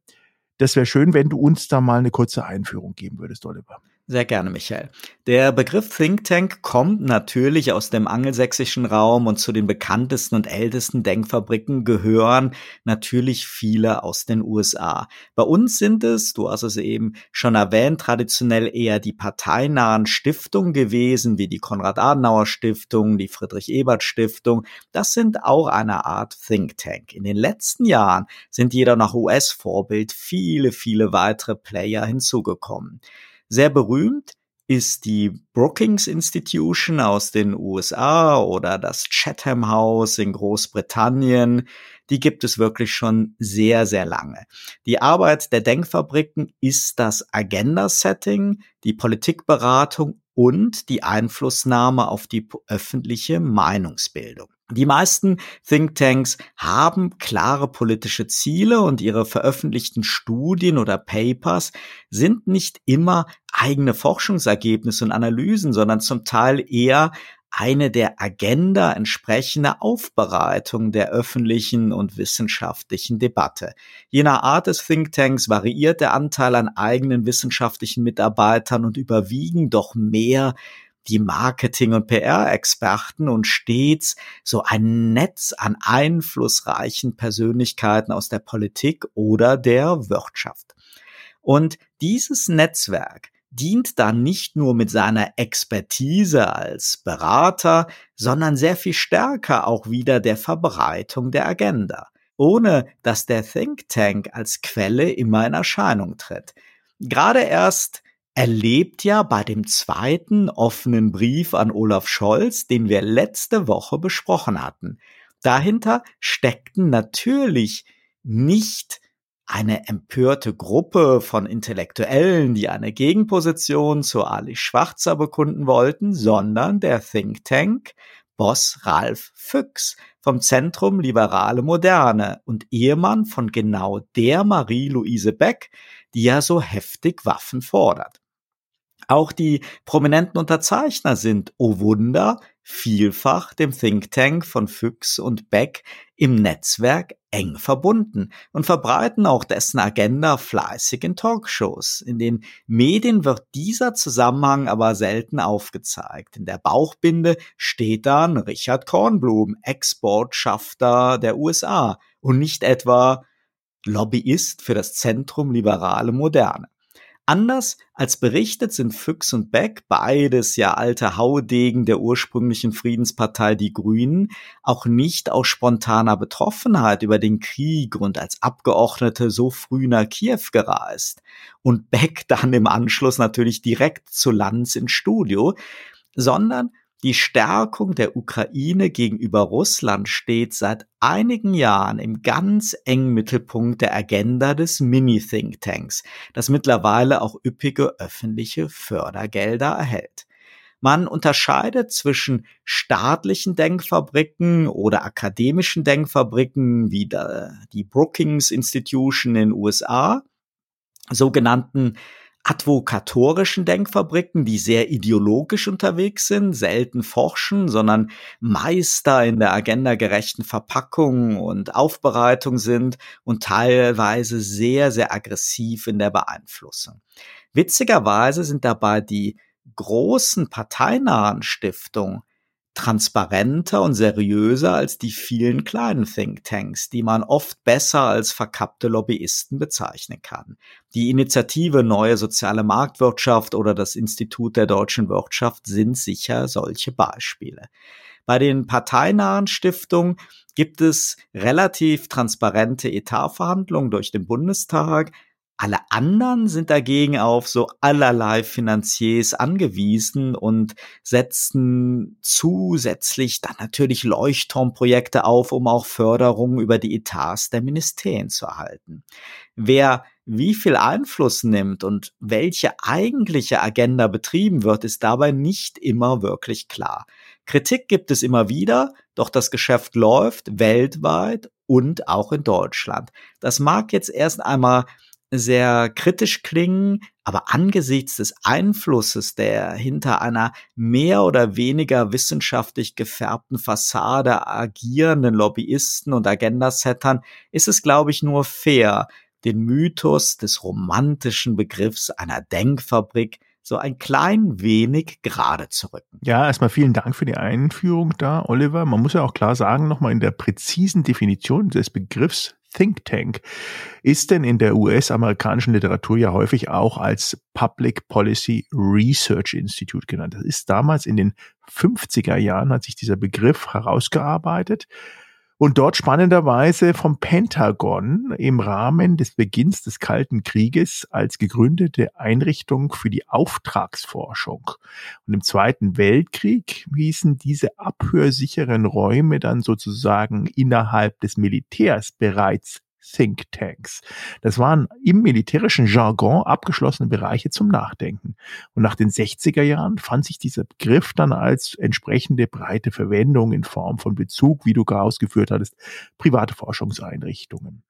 das wäre schön, wenn du uns da mal eine kurze Einführung geben würdest, Oliver. Sehr gerne, Michael. Der Begriff Think Tank kommt natürlich aus dem angelsächsischen Raum und zu den bekanntesten und ältesten Denkfabriken gehören natürlich viele aus den USA. Bei uns sind es, du hast es eben schon erwähnt, traditionell eher die parteinahen Stiftungen gewesen, wie die Konrad-Adenauer-Stiftung, die Friedrich-Ebert-Stiftung. Das sind auch eine Art Think Tank. In den letzten Jahren sind jeder nach US-Vorbild viele, viele weitere Player hinzugekommen. Sehr berühmt ist die Brookings Institution aus den USA oder das Chatham House in Großbritannien. Die gibt es wirklich schon sehr, sehr lange. Die Arbeit der Denkfabriken ist das Agenda-Setting, die Politikberatung und die Einflussnahme auf die öffentliche Meinungsbildung. Die meisten Thinktanks haben klare politische Ziele und ihre veröffentlichten Studien oder Papers sind nicht immer eigene Forschungsergebnisse und Analysen, sondern zum Teil eher eine der Agenda entsprechende Aufbereitung der öffentlichen und wissenschaftlichen Debatte. Je nach Art des Thinktanks variiert der Anteil an eigenen wissenschaftlichen Mitarbeitern und überwiegen doch mehr die Marketing- und PR-Experten und stets so ein Netz an einflussreichen Persönlichkeiten aus der Politik oder der Wirtschaft. Und dieses Netzwerk dient dann nicht nur mit seiner Expertise als Berater, sondern sehr viel stärker auch wieder der Verbreitung der Agenda, ohne dass der Think Tank als Quelle immer in Erscheinung tritt. Gerade erst erlebt ja bei dem zweiten offenen Brief an Olaf Scholz, den wir letzte Woche besprochen hatten. Dahinter steckten natürlich nicht eine empörte Gruppe von Intellektuellen, die eine Gegenposition zu Ali Schwarzer bekunden wollten, sondern der Think Tank Boss Ralf Füchs vom Zentrum Liberale Moderne und Ehemann von genau der Marie-Louise Beck, die ja so heftig Waffen fordert. Auch die prominenten Unterzeichner sind, oh Wunder, vielfach dem Think Tank von Füchs und Beck im Netzwerk eng verbunden und verbreiten auch dessen Agenda fleißig in Talkshows. In den Medien wird dieser Zusammenhang aber selten aufgezeigt. In der Bauchbinde steht dann Richard Kornblum, Ex-Botschafter der USA und nicht etwa Lobbyist für das Zentrum Liberale Moderne. Anders als berichtet sind Füchs und Beck, beides ja alte Haudegen der ursprünglichen Friedenspartei Die Grünen, auch nicht aus spontaner Betroffenheit über den Krieg und als Abgeordnete so früh nach Kiew gereist. Und Beck dann im Anschluss natürlich direkt zu Lanz ins Studio, sondern die Stärkung der Ukraine gegenüber Russland steht seit einigen Jahren im ganz engen Mittelpunkt der Agenda des Mini-Thinktanks, das mittlerweile auch üppige öffentliche Fördergelder erhält. Man unterscheidet zwischen staatlichen Denkfabriken oder akademischen Denkfabriken wie die Brookings Institution in den USA, sogenannten advokatorischen Denkfabriken, die sehr ideologisch unterwegs sind, selten forschen, sondern Meister in der agendagerechten Verpackung und Aufbereitung sind und teilweise sehr, sehr aggressiv in der Beeinflussung. Witzigerweise sind dabei die großen parteinahen Stiftungen transparenter und seriöser als die vielen kleinen Thinktanks, die man oft besser als verkappte Lobbyisten bezeichnen kann. Die Initiative Neue Soziale Marktwirtschaft oder das Institut der deutschen Wirtschaft sind sicher solche Beispiele. Bei den parteinahen Stiftungen gibt es relativ transparente Etatverhandlungen durch den Bundestag, alle anderen sind dagegen auf so allerlei Finanziers angewiesen und setzen zusätzlich dann natürlich Leuchtturmprojekte auf, um auch Förderung über die Etats der Ministerien zu erhalten. Wer wie viel Einfluss nimmt und welche eigentliche Agenda betrieben wird, ist dabei nicht immer wirklich klar. Kritik gibt es immer wieder, doch das Geschäft läuft weltweit und auch in Deutschland. Das mag jetzt erst einmal sehr kritisch klingen, aber angesichts des Einflusses der hinter einer mehr oder weniger wissenschaftlich gefärbten Fassade agierenden Lobbyisten und Agendasettern ist es, glaube ich, nur fair, den Mythos des romantischen Begriffs einer Denkfabrik so ein klein wenig gerade zu rücken. Ja, erstmal vielen Dank für die Einführung da, Oliver. Man muss ja auch klar sagen, nochmal in der präzisen Definition des Begriffs Think Tank ist denn in der US-amerikanischen Literatur ja häufig auch als Public Policy Research Institute genannt. Das ist damals in den 50er Jahren hat sich dieser Begriff herausgearbeitet und dort spannenderweise vom Pentagon im Rahmen des Beginns des Kalten Krieges als gegründete Einrichtung für die Auftragsforschung. Und im Zweiten Weltkrieg hießen diese abhörsicheren Räume dann sozusagen innerhalb des Militärs bereits Thinktanks. Das waren im militärischen Jargon abgeschlossene Bereiche zum Nachdenken. Und nach den 60er Jahren fand sich dieser Begriff dann als entsprechende breite Verwendung in Form von Bezug, wie du ausgeführt hattest, private Forschungseinrichtungen.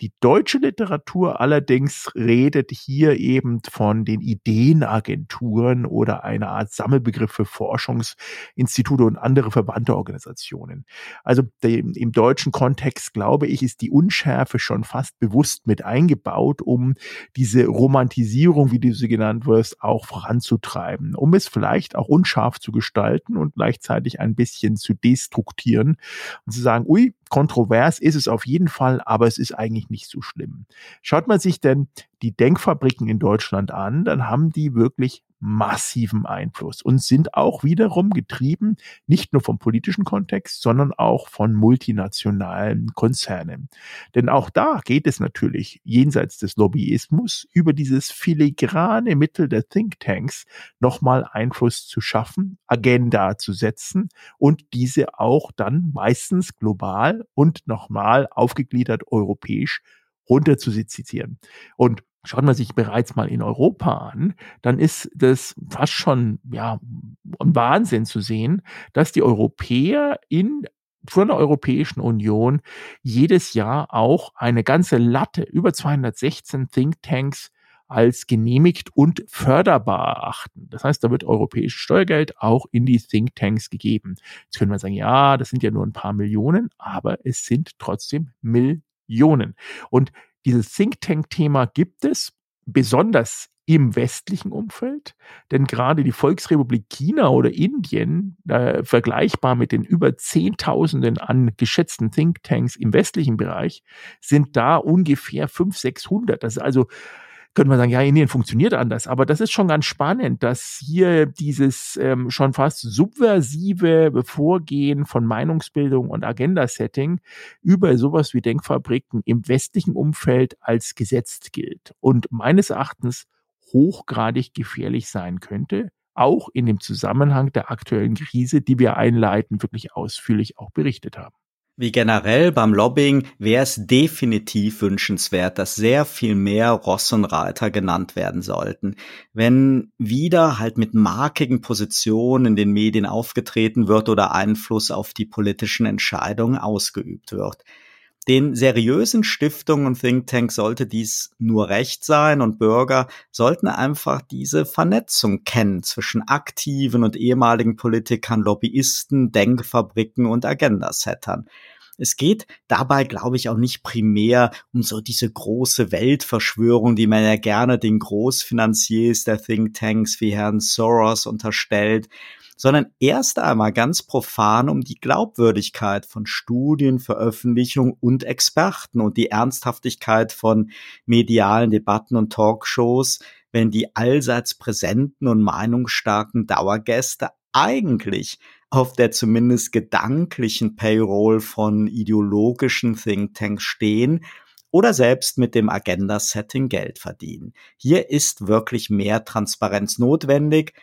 Die deutsche Literatur allerdings redet hier eben von den Ideenagenturen oder einer Art Sammelbegriff für Forschungsinstitute und andere verwandte Organisationen. Also im deutschen Kontext, glaube ich, ist die Unschärfe schon fast bewusst mit eingebaut, um diese Romantisierung, wie du sie genannt wirst, auch voranzutreiben, um es vielleicht auch unscharf zu gestalten und gleichzeitig ein bisschen zu destruktieren und zu sagen, ui, kontrovers ist es auf jeden Fall, aber es ist eigentlich nicht so schlimm. Schaut man sich denn die Denkfabriken in Deutschland an, dann haben die wirklich massiven Einfluss und sind auch wiederum getrieben, nicht nur vom politischen Kontext, sondern auch von multinationalen Konzernen. Denn auch da geht es natürlich jenseits des Lobbyismus über dieses filigrane Mittel der Thinktanks nochmal Einfluss zu schaffen, Agenda zu setzen und diese auch dann meistens global und nochmal aufgegliedert europäisch runter zu sezieren. Und schaut man sich bereits mal in Europa an, dann ist das fast schon ja ein Wahnsinn zu sehen, dass die Europäer in von der Europäischen Union jedes Jahr auch eine ganze Latte über 216 Thinktanks als genehmigt und förderbar erachten. Das heißt, da wird europäisches Steuergeld auch in die Thinktanks gegeben. Jetzt können wir sagen, ja, das sind ja nur ein paar Millionen, aber es sind trotzdem Millionen. Und dieses Think Tank-Thema gibt es besonders im westlichen Umfeld, denn gerade die Volksrepublik China oder Indien, äh, vergleichbar mit den über Zehntausenden an geschätzten Thinktanks im westlichen Bereich, sind da ungefähr 500, 600. Das ist also könnte man sagen, ja, Indien funktioniert anders. Aber das ist schon ganz spannend, dass hier dieses ähm, schon fast subversive Vorgehen von Meinungsbildung und Agenda-Setting über sowas wie Denkfabriken im westlichen Umfeld als gesetzt gilt und meines Erachtens hochgradig gefährlich sein könnte, auch in dem Zusammenhang der aktuellen Krise, die wir einleiten, wirklich ausführlich auch berichtet haben. Wie generell beim Lobbying wäre es definitiv wünschenswert, dass sehr viel mehr Ross und Reiter genannt werden sollten. Wenn wieder halt mit markigen Positionen in den Medien aufgetreten wird oder Einfluss auf die politischen Entscheidungen ausgeübt wird. Den seriösen Stiftungen und Thinktanks sollte dies nur recht sein und Bürger sollten einfach diese Vernetzung kennen zwischen aktiven und ehemaligen Politikern, Lobbyisten, Denkfabriken und Agendasettern. Es geht dabei, glaube ich, auch nicht primär um so diese große Weltverschwörung, die man ja gerne den Großfinanziers der Thinktanks wie Herrn Soros unterstellt sondern erst einmal ganz profan um die Glaubwürdigkeit von Studien, Veröffentlichungen und Experten und die Ernsthaftigkeit von medialen Debatten und Talkshows, wenn die allseits präsenten und meinungsstarken Dauergäste eigentlich auf der zumindest gedanklichen Payroll von ideologischen Thinktanks stehen oder selbst mit dem Agenda-Setting Geld verdienen. Hier ist wirklich mehr Transparenz notwendig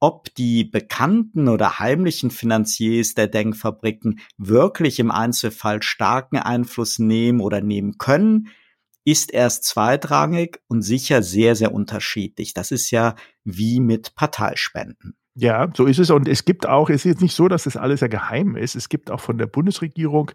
ob die bekannten oder heimlichen Finanziers der Denkfabriken wirklich im Einzelfall starken Einfluss nehmen oder nehmen können, ist erst zweitrangig und sicher sehr, sehr unterschiedlich. Das ist ja wie mit Parteispenden. Ja, so ist es. Und es gibt auch, es ist jetzt nicht so, dass das alles ja geheim ist. Es gibt auch von der Bundesregierung,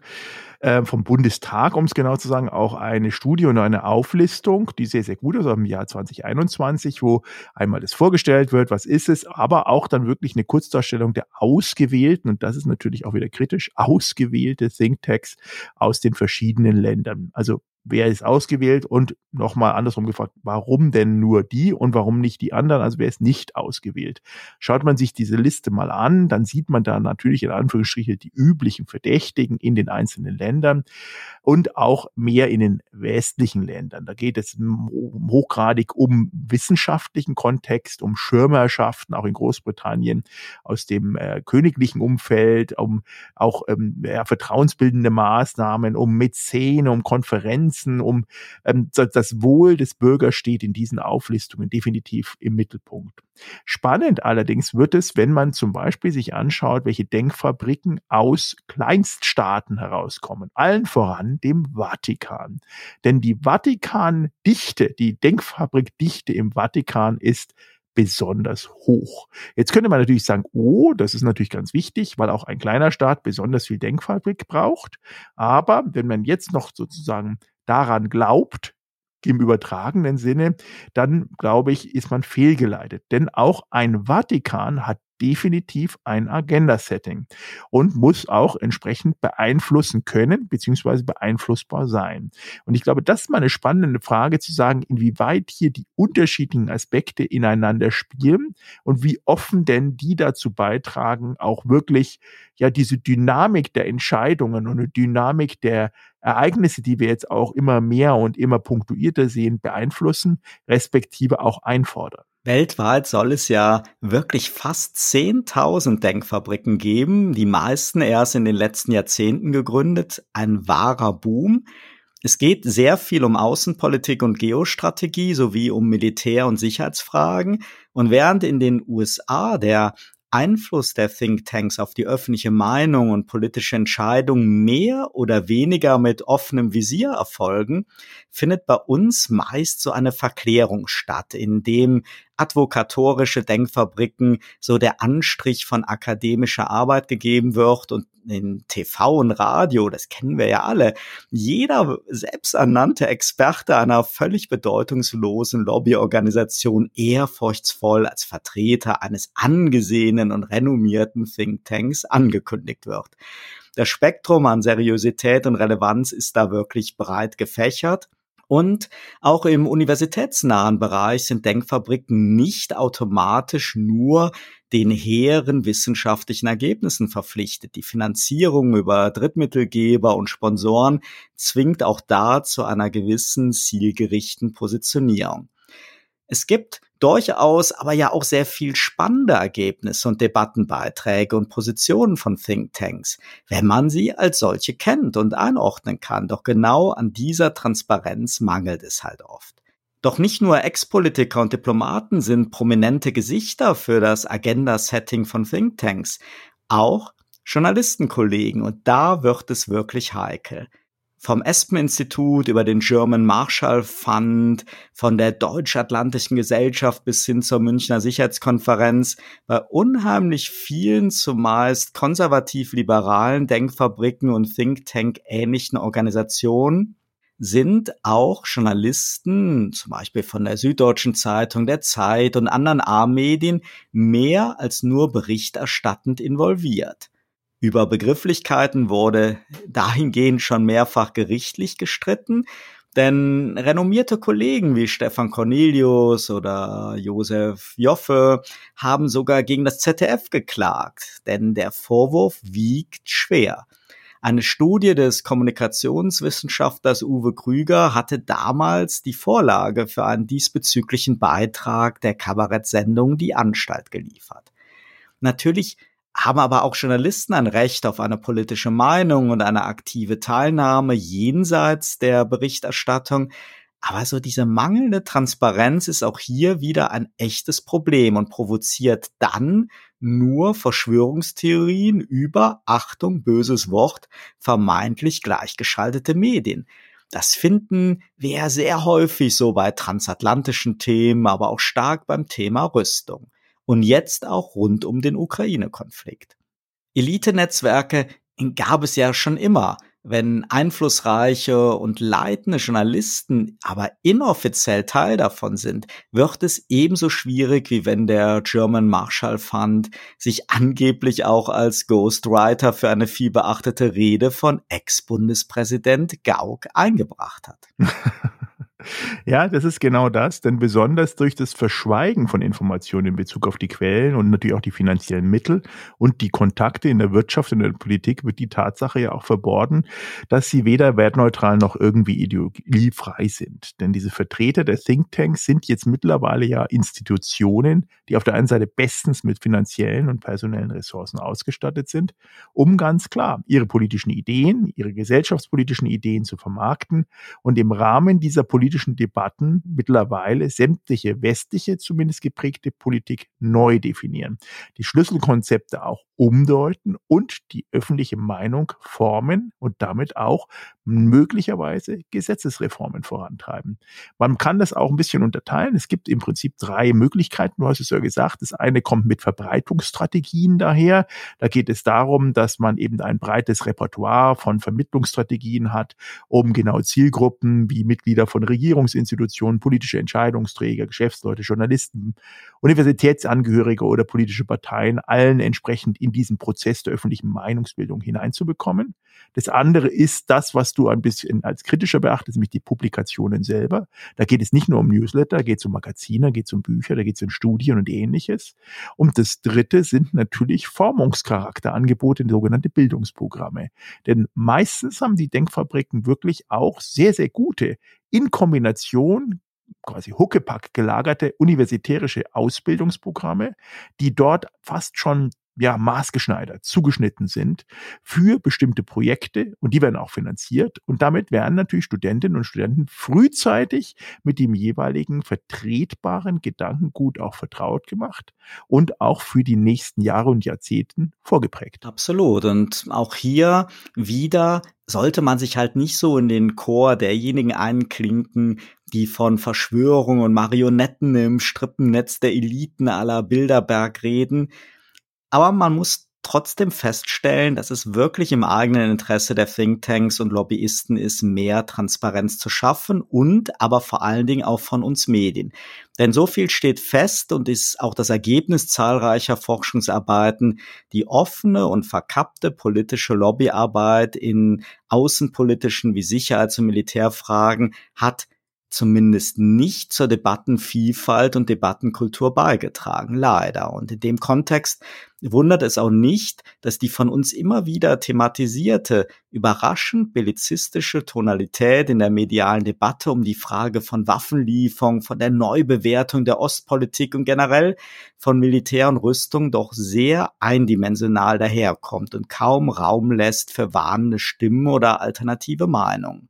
äh, vom Bundestag, um es genau zu sagen, auch eine Studie und eine Auflistung, die sehr, sehr gut ist, im Jahr 2021, wo einmal das vorgestellt wird, was ist es, aber auch dann wirklich eine Kurzdarstellung der ausgewählten, und das ist natürlich auch wieder kritisch, ausgewählte Thinktanks aus den verschiedenen Ländern. Also wer ist ausgewählt und nochmal andersrum gefragt, warum denn nur die und warum nicht die anderen, also wer ist nicht ausgewählt. Schaut man sich diese Liste mal an, dann sieht man da natürlich in Anführungsstrichen die üblichen Verdächtigen in den einzelnen Ländern und auch mehr in den westlichen Ländern. Da geht es hochgradig um wissenschaftlichen Kontext, um Schirmerschaften, auch in Großbritannien aus dem äh, königlichen Umfeld, um auch ähm, ja, vertrauensbildende Maßnahmen, um Mäzene, um Konferenzen, Grenzen, um ähm, das Wohl des Bürgers steht in diesen Auflistungen definitiv im Mittelpunkt. Spannend allerdings wird es, wenn man zum Beispiel sich anschaut, welche Denkfabriken aus Kleinststaaten herauskommen. Allen voran dem Vatikan. Denn die Vatikan-Dichte, die Denkfabrikdichte im Vatikan ist besonders hoch. Jetzt könnte man natürlich sagen, oh, das ist natürlich ganz wichtig, weil auch ein kleiner Staat besonders viel Denkfabrik braucht. Aber wenn man jetzt noch sozusagen daran glaubt, im übertragenen Sinne, dann glaube ich, ist man fehlgeleitet. Denn auch ein Vatikan hat definitiv ein Agenda-Setting und muss auch entsprechend beeinflussen können, beziehungsweise beeinflussbar sein. Und ich glaube, das ist mal eine spannende Frage zu sagen, inwieweit hier die unterschiedlichen Aspekte ineinander spielen und wie offen denn die dazu beitragen, auch wirklich ja diese Dynamik der Entscheidungen und eine Dynamik der Ereignisse, die wir jetzt auch immer mehr und immer punktuierter sehen, beeinflussen, respektive auch einfordern. Weltweit soll es ja wirklich fast 10.000 Denkfabriken geben, die meisten erst in den letzten Jahrzehnten gegründet. Ein wahrer Boom. Es geht sehr viel um Außenpolitik und Geostrategie sowie um Militär- und Sicherheitsfragen. Und während in den USA der Einfluss der Thinktanks auf die öffentliche Meinung und politische Entscheidungen mehr oder weniger mit offenem Visier erfolgen, findet bei uns meist so eine Verklärung statt, in dem advokatorische Denkfabriken so der Anstrich von akademischer Arbeit gegeben wird und in TV und Radio, das kennen wir ja alle, jeder selbsternannte Experte einer völlig bedeutungslosen Lobbyorganisation ehrfurchtsvoll als Vertreter eines angesehenen und renommierten Thinktanks angekündigt wird. Das Spektrum an Seriosität und Relevanz ist da wirklich breit gefächert. Und auch im universitätsnahen Bereich sind Denkfabriken nicht automatisch nur den hehren wissenschaftlichen Ergebnissen verpflichtet. Die Finanzierung über Drittmittelgeber und Sponsoren zwingt auch da zu einer gewissen zielgerichten Positionierung. Es gibt durchaus aber ja auch sehr viel spannende Ergebnisse und Debattenbeiträge und Positionen von Thinktanks, wenn man sie als solche kennt und einordnen kann. Doch genau an dieser Transparenz mangelt es halt oft. Doch nicht nur Ex-Politiker und Diplomaten sind prominente Gesichter für das Agenda-Setting von Thinktanks, auch Journalistenkollegen und da wird es wirklich heikel. Vom Espen-Institut über den German Marshall Fund, von der Deutsch-Atlantischen Gesellschaft bis hin zur Münchner Sicherheitskonferenz, bei unheimlich vielen zumeist konservativ-liberalen Denkfabriken und Think-Tank-ähnlichen Organisationen sind auch Journalisten, zum Beispiel von der Süddeutschen Zeitung, der Zeit und anderen A-Medien, mehr als nur berichterstattend involviert. Über Begrifflichkeiten wurde dahingehend schon mehrfach gerichtlich gestritten, denn renommierte Kollegen wie Stefan Cornelius oder Josef Joffe haben sogar gegen das ZDF geklagt, denn der Vorwurf wiegt schwer. Eine Studie des Kommunikationswissenschaftlers Uwe Krüger hatte damals die Vorlage für einen diesbezüglichen Beitrag der Kabarettsendung Die Anstalt geliefert. Natürlich haben aber auch Journalisten ein Recht auf eine politische Meinung und eine aktive Teilnahme jenseits der Berichterstattung. Aber so diese mangelnde Transparenz ist auch hier wieder ein echtes Problem und provoziert dann nur Verschwörungstheorien über, Achtung, böses Wort, vermeintlich gleichgeschaltete Medien. Das finden wir sehr häufig so bei transatlantischen Themen, aber auch stark beim Thema Rüstung und jetzt auch rund um den Ukraine-Konflikt. Elite-Netzwerke gab es ja schon immer. Wenn einflussreiche und leitende Journalisten aber inoffiziell Teil davon sind, wird es ebenso schwierig, wie wenn der German Marshall Fund sich angeblich auch als Ghostwriter für eine vielbeachtete Rede von Ex-Bundespräsident Gauck eingebracht hat. Ja, das ist genau das, denn besonders durch das Verschweigen von Informationen in Bezug auf die Quellen und natürlich auch die finanziellen Mittel und die Kontakte in der Wirtschaft und in der Politik wird die Tatsache ja auch verborgen, dass sie weder wertneutral noch irgendwie ideologiefrei sind. Denn diese Vertreter der Thinktanks sind jetzt mittlerweile ja Institutionen, die auf der einen Seite bestens mit finanziellen und personellen Ressourcen ausgestattet sind, um ganz klar ihre politischen Ideen, ihre gesellschaftspolitischen Ideen zu vermarkten und im Rahmen dieser politischen politischen Debatten mittlerweile sämtliche westliche, zumindest geprägte Politik neu definieren, die Schlüsselkonzepte auch umdeuten und die öffentliche Meinung formen und damit auch möglicherweise Gesetzesreformen vorantreiben. Man kann das auch ein bisschen unterteilen. Es gibt im Prinzip drei Möglichkeiten. Du hast es ja gesagt. Das eine kommt mit Verbreitungsstrategien daher. Da geht es darum, dass man eben ein breites Repertoire von Vermittlungsstrategien hat, um genau Zielgruppen wie Mitglieder von Regierungsinstitutionen, politische Entscheidungsträger, Geschäftsleute, Journalisten, Universitätsangehörige oder politische Parteien allen entsprechend in diesen Prozess der öffentlichen Meinungsbildung hineinzubekommen. Das andere ist das, was du ein bisschen als kritischer beachtest, nämlich die Publikationen selber. Da geht es nicht nur um Newsletter, da geht es um Magazine, da geht es um Bücher, da geht es um Studien und ähnliches. Und das dritte sind natürlich Formungscharakterangebote, sogenannte Bildungsprogramme. Denn meistens haben die Denkfabriken wirklich auch sehr, sehr gute in Kombination quasi Huckepack gelagerte universitärische Ausbildungsprogramme, die dort fast schon ja, maßgeschneidert, zugeschnitten sind für bestimmte Projekte und die werden auch finanziert. Und damit werden natürlich Studentinnen und Studenten frühzeitig mit dem jeweiligen vertretbaren Gedankengut auch vertraut gemacht und auch für die nächsten Jahre und Jahrzehnten vorgeprägt. Absolut. Und auch hier wieder sollte man sich halt nicht so in den Chor derjenigen einklinken, die von Verschwörung und Marionetten im Strippennetz der Eliten aller Bilderberg reden, aber man muss trotzdem feststellen, dass es wirklich im eigenen Interesse der Thinktanks und Lobbyisten ist, mehr Transparenz zu schaffen und aber vor allen Dingen auch von uns Medien. Denn so viel steht fest und ist auch das Ergebnis zahlreicher Forschungsarbeiten, die offene und verkappte politische Lobbyarbeit in außenpolitischen wie Sicherheits- und Militärfragen hat zumindest nicht zur Debattenvielfalt und Debattenkultur beigetragen, leider. Und in dem Kontext wundert es auch nicht, dass die von uns immer wieder thematisierte, überraschend bellizistische Tonalität in der medialen Debatte um die Frage von Waffenlieferung, von der Neubewertung der Ostpolitik und generell von Militär und Rüstung doch sehr eindimensional daherkommt und kaum Raum lässt für warnende Stimmen oder alternative Meinungen.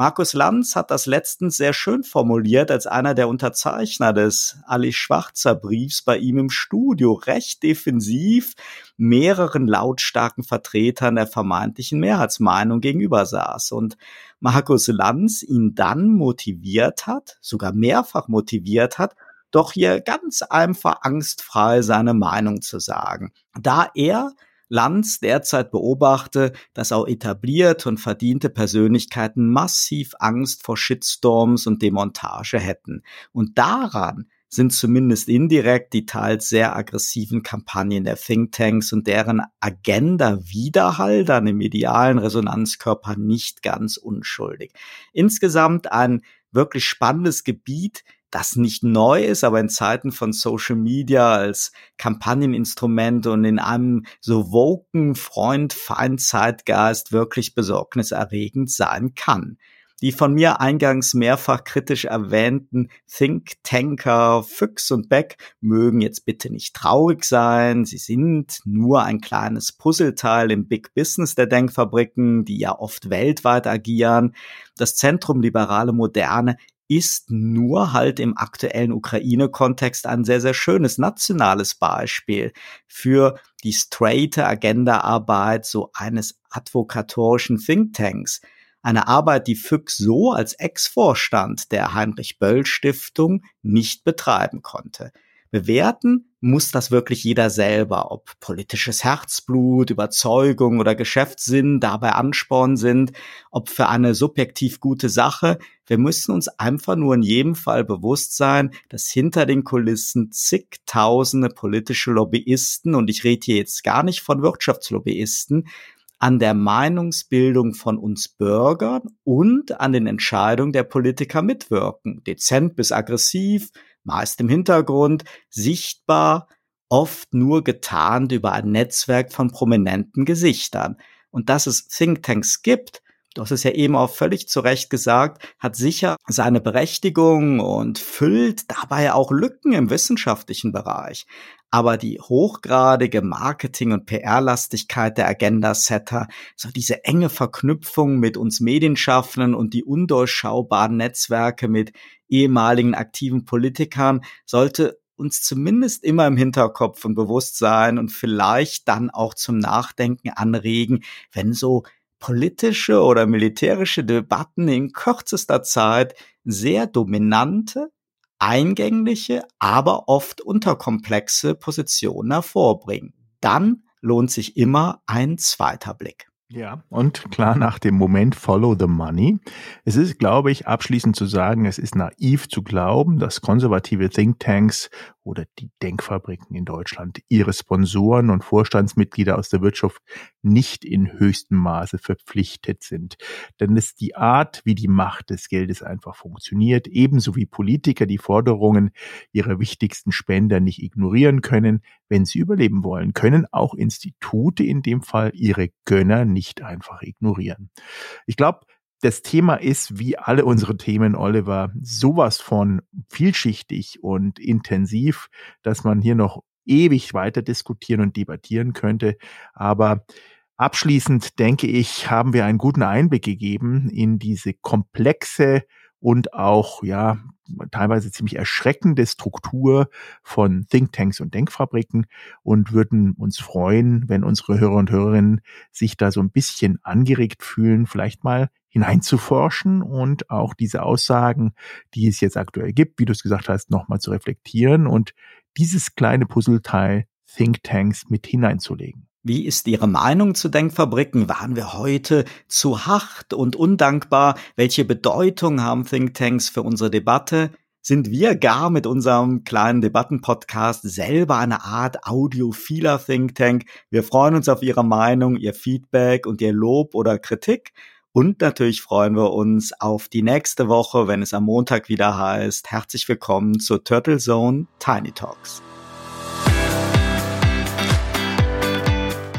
Markus Lanz hat das letztens sehr schön formuliert als einer der Unterzeichner des Ali Schwarzer Briefs bei ihm im Studio, recht defensiv mehreren lautstarken Vertretern der vermeintlichen Mehrheitsmeinung gegenüber saß und Markus Lanz ihn dann motiviert hat, sogar mehrfach motiviert hat, doch hier ganz einfach angstfrei seine Meinung zu sagen. Da er Lanz derzeit beobachte, dass auch etablierte und verdiente Persönlichkeiten massiv Angst vor Shitstorms und Demontage hätten. Und daran sind zumindest indirekt die teils sehr aggressiven Kampagnen der Thinktanks und deren Agenda Widerhall dann im medialen Resonanzkörper nicht ganz unschuldig. Insgesamt ein wirklich spannendes Gebiet, das nicht neu ist, aber in Zeiten von Social Media als Kampagneninstrument und in einem so woken Freund-Feind-Zeitgeist wirklich besorgniserregend sein kann. Die von mir eingangs mehrfach kritisch erwähnten Think-Tanker Füchs und Beck mögen jetzt bitte nicht traurig sein. Sie sind nur ein kleines Puzzleteil im Big Business der Denkfabriken, die ja oft weltweit agieren. Das Zentrum Liberale Moderne ist nur halt im aktuellen Ukraine-Kontext ein sehr, sehr schönes nationales Beispiel für die straighte Agenda-Arbeit so eines advokatorischen Thinktanks. Eine Arbeit, die Füchs so als Ex-Vorstand der Heinrich-Böll-Stiftung nicht betreiben konnte. Bewerten muss das wirklich jeder selber, ob politisches Herzblut, Überzeugung oder Geschäftssinn dabei Ansporn sind, ob für eine subjektiv gute Sache. Wir müssen uns einfach nur in jedem Fall bewusst sein, dass hinter den Kulissen zigtausende politische Lobbyisten, und ich rede hier jetzt gar nicht von Wirtschaftslobbyisten, an der Meinungsbildung von uns Bürgern und an den Entscheidungen der Politiker mitwirken, dezent bis aggressiv, meist im Hintergrund, sichtbar, oft nur getarnt über ein Netzwerk von prominenten Gesichtern. Und dass es Thinktanks gibt, du hast es ja eben auch völlig zu Recht gesagt, hat sicher seine Berechtigung und füllt dabei auch Lücken im wissenschaftlichen Bereich. Aber die hochgradige Marketing- und PR-Lastigkeit der Agenda-Setter, so diese enge Verknüpfung mit uns Medienschaffenden und die undurchschaubaren Netzwerke mit ehemaligen aktiven Politikern sollte uns zumindest immer im Hinterkopf und bewusst sein und vielleicht dann auch zum Nachdenken anregen, wenn so politische oder militärische Debatten in kürzester Zeit sehr dominante, eingängliche, aber oft unterkomplexe Positionen hervorbringen. Dann lohnt sich immer ein zweiter Blick. Ja, und klar nach dem Moment Follow the Money. Es ist, glaube ich, abschließend zu sagen, es ist naiv zu glauben, dass konservative Thinktanks oder die Denkfabriken in Deutschland ihre Sponsoren und Vorstandsmitglieder aus der Wirtschaft nicht in höchstem Maße verpflichtet sind. Denn es ist die Art, wie die Macht des Geldes einfach funktioniert, ebenso wie Politiker die Forderungen ihrer wichtigsten Spender nicht ignorieren können, wenn sie überleben wollen, können auch Institute in dem Fall ihre Gönner nicht einfach ignorieren. Ich glaube, das Thema ist, wie alle unsere Themen, Oliver, sowas von vielschichtig und intensiv, dass man hier noch ewig weiter diskutieren und debattieren könnte. Aber abschließend, denke ich, haben wir einen guten Einblick gegeben in diese komplexe und auch, ja, teilweise ziemlich erschreckende Struktur von Thinktanks und Denkfabriken und würden uns freuen, wenn unsere Hörer und Hörerinnen sich da so ein bisschen angeregt fühlen, vielleicht mal hineinzuforschen und auch diese Aussagen, die es jetzt aktuell gibt, wie du es gesagt hast, nochmal zu reflektieren und dieses kleine Puzzleteil Thinktanks mit hineinzulegen. Wie ist Ihre Meinung zu Denkfabriken? Waren wir heute zu hart und undankbar? Welche Bedeutung haben Thinktanks für unsere Debatte? Sind wir gar mit unserem kleinen Debattenpodcast selber eine Art audiophiler Thinktank? Wir freuen uns auf Ihre Meinung, Ihr Feedback und Ihr Lob oder Kritik. Und natürlich freuen wir uns auf die nächste Woche, wenn es am Montag wieder heißt. Herzlich willkommen zur Turtle Zone Tiny Talks.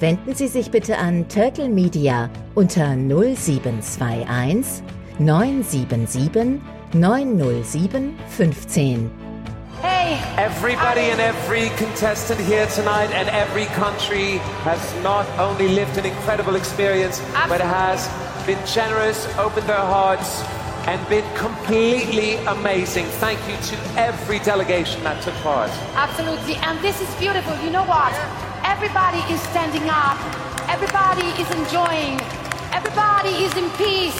wenden Sie sich bitte an Turtle Media unter 0721 977 907 15. Hey, Everybody and every contestant here tonight and every country has not only lived an incredible experience, but has been generous, opened their hearts, and been completely amazing. Thank you to every delegation that took part. absolutely. And this is beautiful. You know what? Everybody is standing up. Everybody is enjoying. Everybody is in peace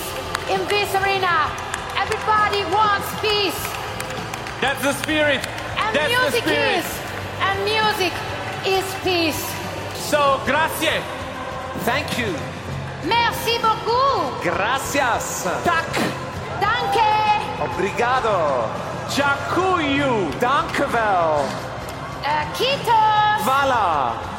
in this arena. Everybody wants peace. That's the spirit. And That's the music spirit. is. And music is peace. So, grazie. Thank you. Merci beaucoup. Gracias. Tak. Danke. Obrigado. Dziękuję. Dankevel. Uh, Kitos. Vala.